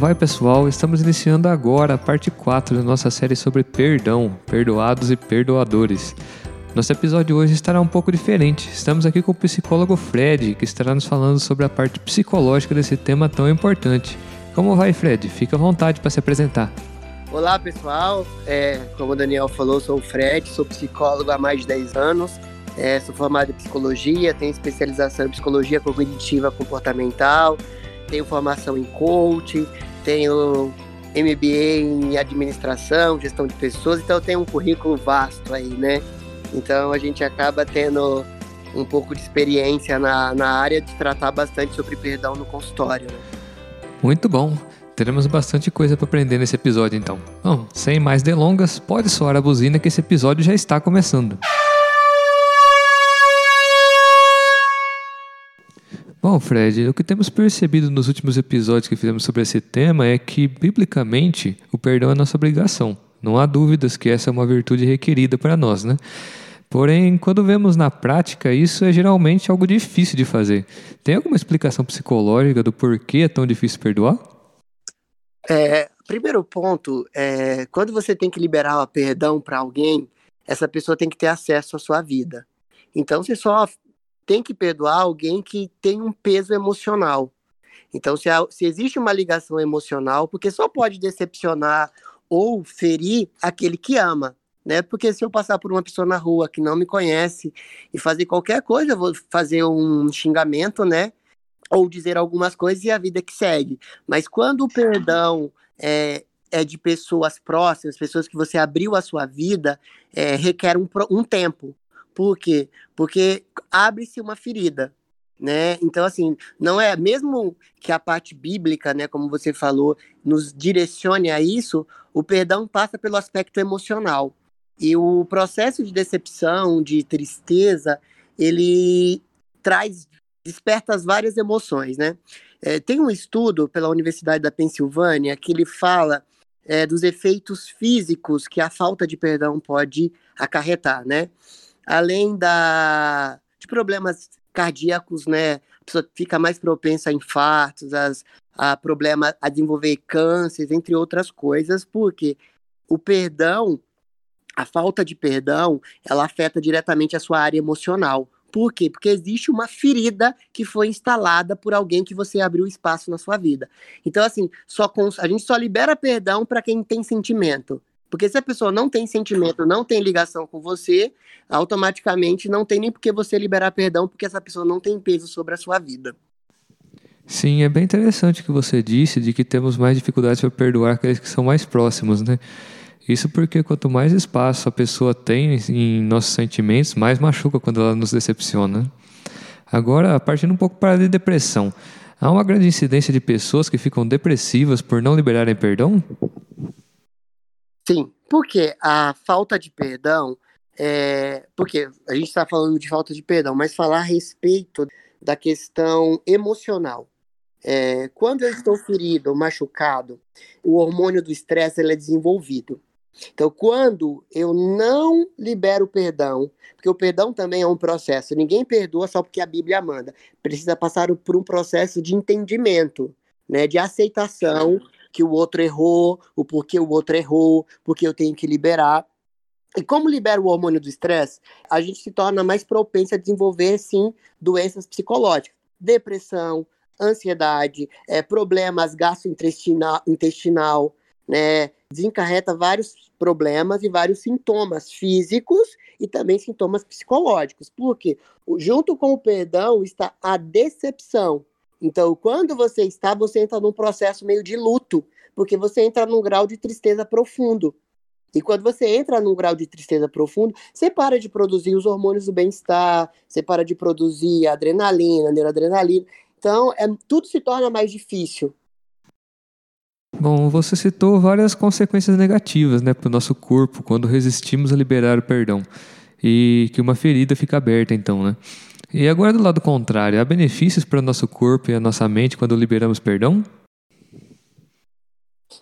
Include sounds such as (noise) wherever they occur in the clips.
vai, pessoal? Estamos iniciando agora a parte 4 da nossa série sobre perdão, perdoados e perdoadores. Nosso episódio hoje estará um pouco diferente. Estamos aqui com o psicólogo Fred, que estará nos falando sobre a parte psicológica desse tema tão importante. Como vai, Fred? Fica à vontade para se apresentar. Olá, pessoal. É, como o Daniel falou, sou o Fred, sou psicólogo há mais de 10 anos. É, sou formado em psicologia, tenho especialização em psicologia cognitiva comportamental, tenho formação em coaching, tenho MBA em administração, gestão de pessoas, então eu tenho um currículo vasto aí, né? Então a gente acaba tendo um pouco de experiência na, na área de tratar bastante sobre perdão no consultório. Né? Muito bom. Teremos bastante coisa para aprender nesse episódio então. Bom, sem mais delongas, pode soar a buzina que esse episódio já está começando. Bom, Fred, o que temos percebido nos últimos episódios que fizemos sobre esse tema é que, biblicamente, o perdão é nossa obrigação. Não há dúvidas que essa é uma virtude requerida para nós, né? Porém, quando vemos na prática, isso é geralmente algo difícil de fazer. Tem alguma explicação psicológica do porquê é tão difícil perdoar? É, primeiro ponto, é, quando você tem que liberar o perdão para alguém, essa pessoa tem que ter acesso à sua vida. Então, você só tem que perdoar alguém que tem um peso emocional. Então, se, se existe uma ligação emocional, porque só pode decepcionar ou ferir aquele que ama né? Porque se eu passar por uma pessoa na rua que não me conhece e fazer qualquer coisa, eu vou fazer um xingamento, né? Ou dizer algumas coisas e a vida que segue. Mas quando o perdão é, é de pessoas próximas, pessoas que você abriu a sua vida, é, requer um, um tempo. Por quê? Porque abre-se uma ferida, né? Então, assim, não é mesmo que a parte bíblica, né, como você falou, nos direcione a isso, o perdão passa pelo aspecto emocional. E o processo de decepção, de tristeza, ele traz, desperta as várias emoções, né? É, tem um estudo pela Universidade da Pensilvânia que ele fala é, dos efeitos físicos que a falta de perdão pode acarretar, né? Além da, de problemas cardíacos, né? A pessoa fica mais propensa a infartos, as, a problema a desenvolver cânceres, entre outras coisas, porque o perdão a falta de perdão, ela afeta diretamente a sua área emocional. Por quê? Porque existe uma ferida que foi instalada por alguém que você abriu espaço na sua vida. Então, assim, só cons... a gente só libera perdão para quem tem sentimento. Porque se a pessoa não tem sentimento, não tem ligação com você, automaticamente não tem nem por que você liberar perdão, porque essa pessoa não tem peso sobre a sua vida. Sim, é bem interessante o que você disse de que temos mais dificuldades para perdoar aqueles que são mais próximos, né? Isso porque quanto mais espaço a pessoa tem em nossos sentimentos, mais machuca quando ela nos decepciona. Agora, partindo um pouco para a depressão, há uma grande incidência de pessoas que ficam depressivas por não liberarem perdão? Sim, porque a falta de perdão é. Porque a gente está falando de falta de perdão, mas falar a respeito da questão emocional. É, quando eu estou ferido, machucado, o hormônio do estresse é desenvolvido. Então, quando eu não libero perdão, porque o perdão também é um processo, ninguém perdoa só porque a Bíblia manda, precisa passar por um processo de entendimento, né, de aceitação que o outro errou, o porquê o outro errou, porque eu tenho que liberar. E como libera o hormônio do estresse, a gente se torna mais propenso a desenvolver, sim, doenças psicológicas, depressão, ansiedade, é, problemas gastrointestinal, intestinal, né, desencarreta vários problemas e vários sintomas físicos e também sintomas psicológicos. Porque junto com o perdão está a decepção. Então, quando você está, você entra num processo meio de luto, porque você entra num grau de tristeza profundo. E quando você entra num grau de tristeza profundo, você para de produzir os hormônios do bem-estar, você para de produzir adrenalina, neuroadrenalina. Então, é, tudo se torna mais difícil. Bom, você citou várias consequências negativas né, para o nosso corpo quando resistimos a liberar o perdão. E que uma ferida fica aberta, então, né? E agora, do lado contrário, há benefícios para o nosso corpo e a nossa mente quando liberamos perdão?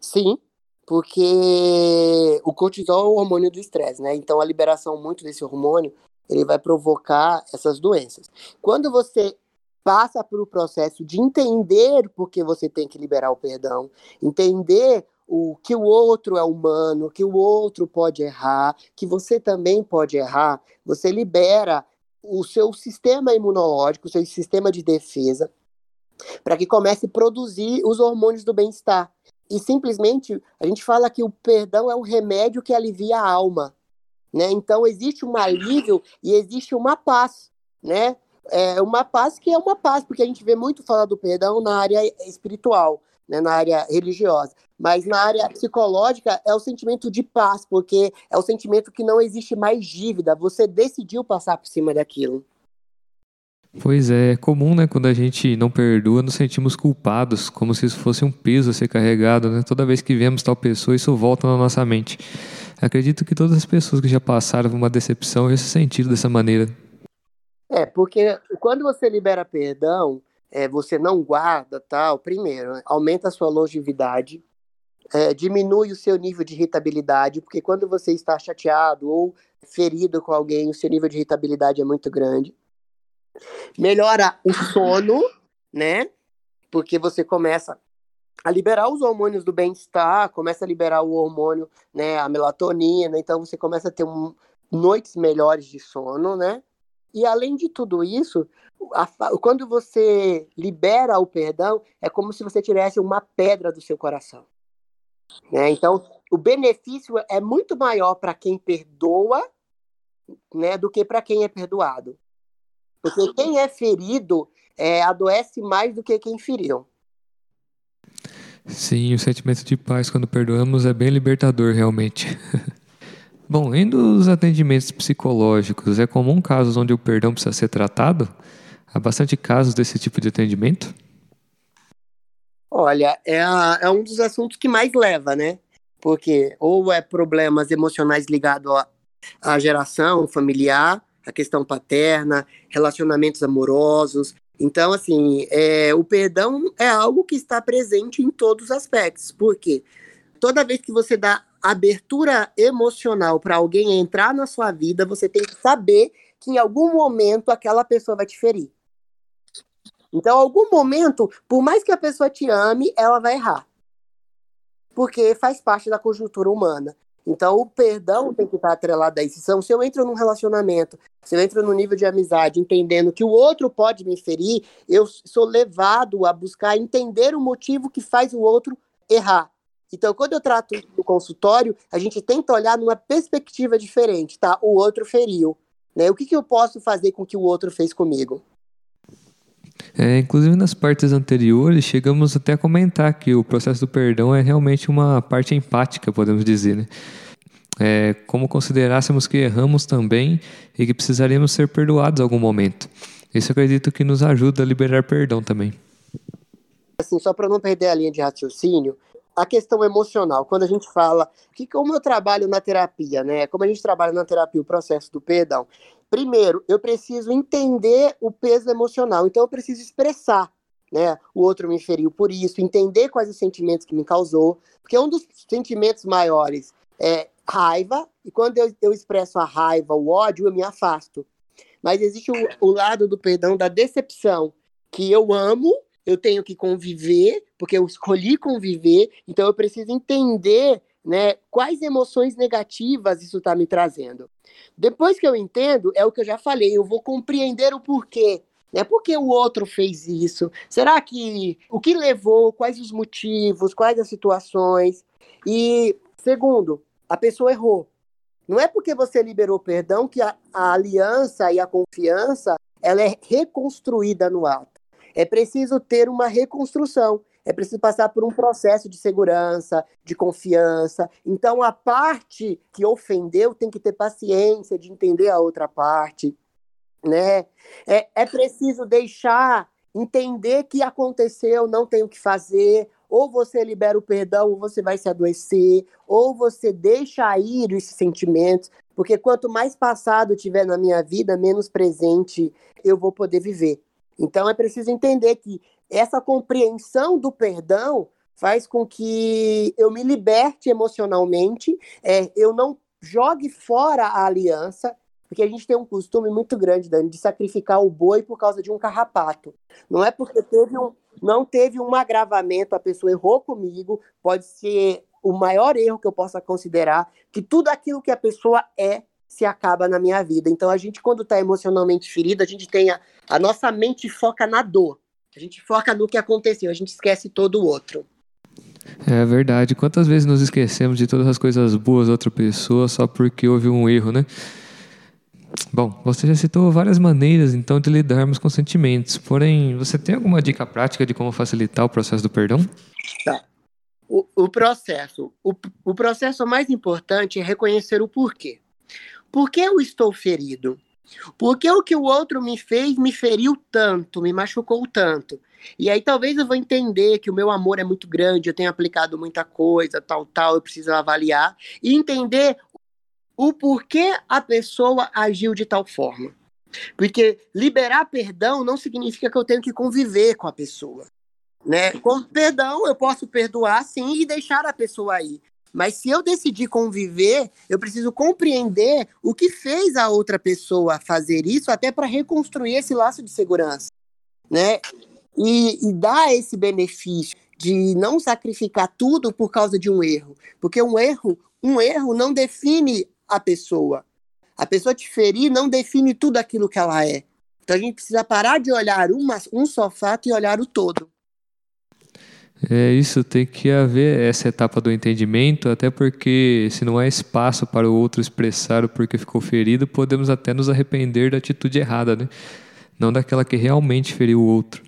Sim, porque o cortisol é o hormônio do estresse, né? Então, a liberação muito desse hormônio ele vai provocar essas doenças. Quando você passa por o processo de entender por que você tem que liberar o perdão, entender o que o outro é humano, que o outro pode errar, que você também pode errar, você libera o seu sistema imunológico, o seu sistema de defesa, para que comece a produzir os hormônios do bem-estar. E simplesmente a gente fala que o perdão é o remédio que alivia a alma, né? Então existe um alívio e existe uma paz, né? É uma paz que é uma paz, porque a gente vê muito falar do perdão na área espiritual, né, na área religiosa. Mas na área psicológica é o sentimento de paz, porque é o sentimento que não existe mais dívida. Você decidiu passar por cima daquilo. Pois é, é comum, né, quando a gente não perdoa, nos sentimos culpados, como se isso fosse um peso a ser carregado, né? Toda vez que vemos tal pessoa, isso volta na nossa mente. Acredito que todas as pessoas que já passaram por uma decepção já se sentiram dessa maneira. É, porque quando você libera perdão, é, você não guarda tal, primeiro, né, aumenta a sua longevidade, é, diminui o seu nível de irritabilidade, porque quando você está chateado ou ferido com alguém, o seu nível de irritabilidade é muito grande. Melhora o sono, né? Porque você começa a liberar os hormônios do bem-estar, começa a liberar o hormônio, né, a melatonina, então você começa a ter um, noites melhores de sono, né? E além de tudo isso, a, quando você libera o perdão, é como se você tivesse uma pedra do seu coração. Né? Então, o benefício é muito maior para quem perdoa né, do que para quem é perdoado. Porque quem é ferido é, adoece mais do que quem feriu. Sim, o sentimento de paz quando perdoamos é bem libertador, realmente. (laughs) Bom, indo os atendimentos psicológicos, é comum casos onde o perdão precisa ser tratado? Há bastante casos desse tipo de atendimento? Olha, é, a, é um dos assuntos que mais leva, né? Porque ou é problemas emocionais ligados à geração familiar, a questão paterna, relacionamentos amorosos. Então, assim, é, o perdão é algo que está presente em todos os aspectos. Por quê? Toda vez que você dá abertura emocional para alguém entrar na sua vida, você tem que saber que em algum momento aquela pessoa vai te ferir. Então, algum momento, por mais que a pessoa te ame, ela vai errar. Porque faz parte da conjuntura humana. Então, o perdão tem que estar atrelado a isso. Então, se eu entro num relacionamento, se eu entro no nível de amizade, entendendo que o outro pode me ferir, eu sou levado a buscar entender o motivo que faz o outro errar. Então, quando eu trato no consultório, a gente tenta olhar numa perspectiva diferente, tá? O outro feriu. Né? O que, que eu posso fazer com que o outro fez comigo? É, inclusive nas partes anteriores, chegamos até a comentar que o processo do perdão é realmente uma parte empática, podemos dizer, né? É, como considerássemos que erramos também e que precisaríamos ser perdoados em algum momento. Isso acredito que nos ajuda a liberar perdão também. Assim, só para não perder a linha de raciocínio, a questão emocional, quando a gente fala que como eu trabalho na terapia, né? Como a gente trabalha na terapia o processo do perdão. Primeiro, eu preciso entender o peso emocional, então eu preciso expressar, né? O outro me feriu por isso, entender quais os sentimentos que me causou, porque um dos sentimentos maiores é raiva, e quando eu, eu expresso a raiva, o ódio, eu me afasto. Mas existe o, o lado do perdão da decepção, que eu amo eu tenho que conviver, porque eu escolhi conviver, então eu preciso entender né, quais emoções negativas isso está me trazendo. Depois que eu entendo, é o que eu já falei, eu vou compreender o porquê. Né? Por que o outro fez isso? Será que o que levou? Quais os motivos? Quais as situações? E segundo, a pessoa errou. Não é porque você liberou perdão que a, a aliança e a confiança ela é reconstruída no ato é preciso ter uma reconstrução, é preciso passar por um processo de segurança, de confiança. Então, a parte que ofendeu tem que ter paciência de entender a outra parte, né? É, é preciso deixar entender que aconteceu, não tem o que fazer, ou você libera o perdão, ou você vai se adoecer, ou você deixa ir esses sentimentos, porque quanto mais passado tiver na minha vida, menos presente eu vou poder viver. Então é preciso entender que essa compreensão do perdão faz com que eu me liberte emocionalmente, é, eu não jogue fora a aliança, Porque a gente tem um costume muito grande, Dani, de sacrificar o boi por causa de um carrapato. Não é porque teve um, não teve um agravamento, a pessoa errou comigo, pode ser o maior erro que eu possa considerar, que tudo aquilo que a pessoa é se acaba na minha vida. Então a gente, quando está emocionalmente ferido, a gente tem a, a nossa mente foca na dor. A gente foca no que aconteceu, a gente esquece todo o outro. É verdade. Quantas vezes nos esquecemos de todas as coisas boas da outra pessoa só porque houve um erro, né? Bom, você já citou várias maneiras então de lidarmos com sentimentos. Porém, você tem alguma dica prática de como facilitar o processo do perdão? Tá. O, o processo. O, o processo mais importante é reconhecer o porquê. Por que eu estou ferido? Porque o que o outro me fez me feriu tanto, me machucou tanto. E aí talvez eu vou entender que o meu amor é muito grande, eu tenho aplicado muita coisa, tal, tal, eu preciso avaliar e entender o porquê a pessoa agiu de tal forma. Porque liberar perdão não significa que eu tenho que conviver com a pessoa. Né? Com perdão, eu posso perdoar sim e deixar a pessoa aí. Mas se eu decidir conviver, eu preciso compreender o que fez a outra pessoa fazer isso, até para reconstruir esse laço de segurança, né? E, e dar esse benefício de não sacrificar tudo por causa de um erro, porque um erro, um erro não define a pessoa. A pessoa te ferir não define tudo aquilo que ela é. Então a gente precisa parar de olhar uma, um só fato e olhar o todo. É isso, tem que haver essa etapa do entendimento, até porque se não há espaço para o outro expressar o porquê ficou ferido, podemos até nos arrepender da atitude errada, né? Não daquela que realmente feriu o outro.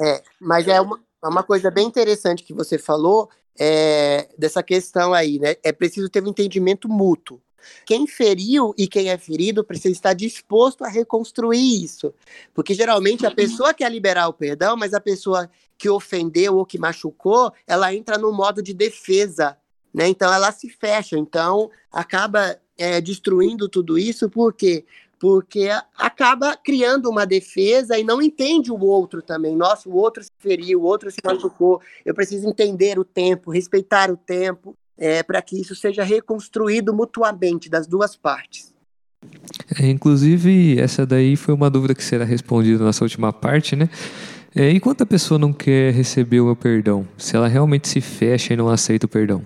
É, mas é uma, é uma coisa bem interessante que você falou é, dessa questão aí, né? É preciso ter um entendimento mútuo. Quem feriu e quem é ferido precisa estar disposto a reconstruir isso. Porque geralmente a pessoa quer liberar o perdão, mas a pessoa que ofendeu ou que machucou, ela entra no modo de defesa, né? Então ela se fecha, então acaba é, destruindo tudo isso, por quê? Porque acaba criando uma defesa e não entende o outro também. Nossa, o outro se feriu, o outro se machucou. Eu preciso entender o tempo, respeitar o tempo, é, para que isso seja reconstruído mutuamente das duas partes. É, inclusive, essa daí foi uma dúvida que será respondida na nossa última parte, né? É, enquanto a pessoa não quer receber o perdão, se ela realmente se fecha e não aceita o perdão?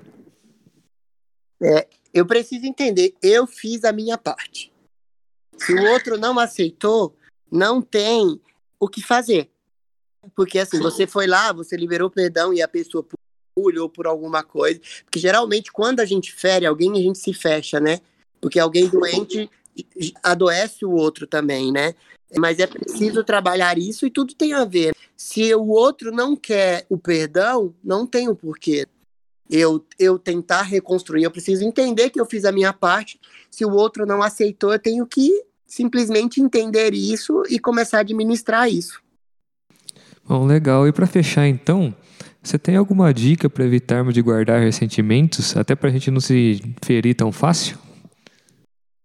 É, eu preciso entender, eu fiz a minha parte. Se o outro não aceitou, não tem o que fazer. Porque assim, você foi lá, você liberou perdão e a pessoa orgulho ou por alguma coisa. Porque geralmente quando a gente fere alguém, a gente se fecha, né? Porque alguém doente adoece o outro também, né? Mas é preciso trabalhar isso e tudo tem a ver. Se o outro não quer o perdão, não tem o porquê. Eu, eu tentar reconstruir, eu preciso entender que eu fiz a minha parte. Se o outro não aceitou, eu tenho que simplesmente entender isso e começar a administrar isso. Bom, legal. E para fechar, então, você tem alguma dica para evitarmos de guardar ressentimentos, até para a gente não se ferir tão fácil?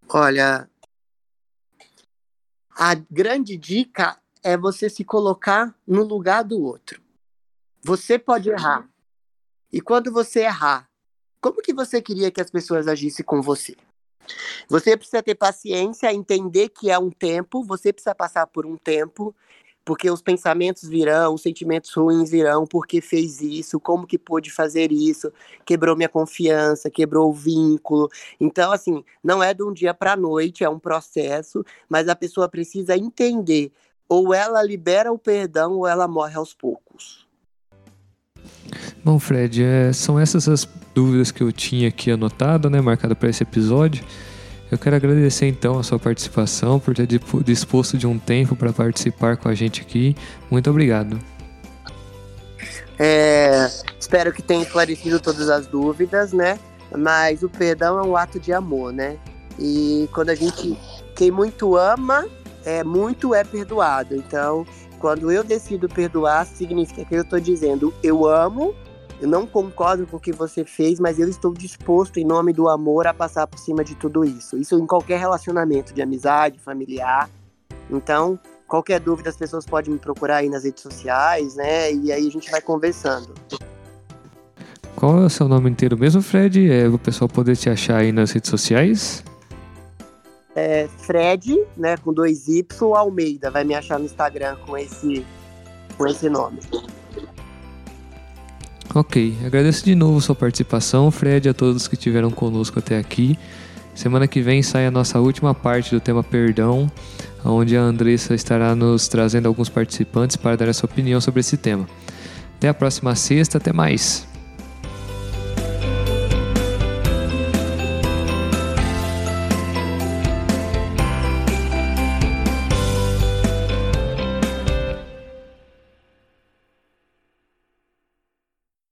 Olha, a grande dica é você se colocar no lugar do outro. Você pode errar. E quando você errar, como que você queria que as pessoas agissem com você? Você precisa ter paciência, entender que é um tempo, você precisa passar por um tempo, porque os pensamentos virão, os sentimentos ruins virão, porque fez isso, como que pôde fazer isso, quebrou minha confiança, quebrou o vínculo. Então, assim, não é de um dia para a noite, é um processo, mas a pessoa precisa entender, ou ela libera o perdão ou ela morre aos poucos. Bom, Fred, é, são essas as dúvidas que eu tinha aqui anotado, né, marcada para esse episódio. Eu quero agradecer então a sua participação, por ter disposto de um tempo para participar com a gente aqui. Muito obrigado. É, espero que tenha esclarecido todas as dúvidas, né? Mas o perdão é um ato de amor, né? E quando a gente. Quem muito ama, é muito é perdoado. Então, quando eu decido perdoar, significa que eu estou dizendo eu amo eu não concordo com o que você fez, mas eu estou disposto, em nome do amor, a passar por cima de tudo isso. Isso em qualquer relacionamento de amizade, familiar. Então, qualquer dúvida, as pessoas podem me procurar aí nas redes sociais, né? E aí a gente vai conversando. Qual é o seu nome inteiro mesmo, Fred? É o pessoal poder te achar aí nas redes sociais? é Fred, né, com dois Y, Almeida. Vai me achar no Instagram com esse, com esse nome. Ok, agradeço de novo sua participação, Fred, a todos que estiveram conosco até aqui. Semana que vem sai a nossa última parte do tema perdão, onde a Andressa estará nos trazendo alguns participantes para dar a sua opinião sobre esse tema. Até a próxima sexta, até mais!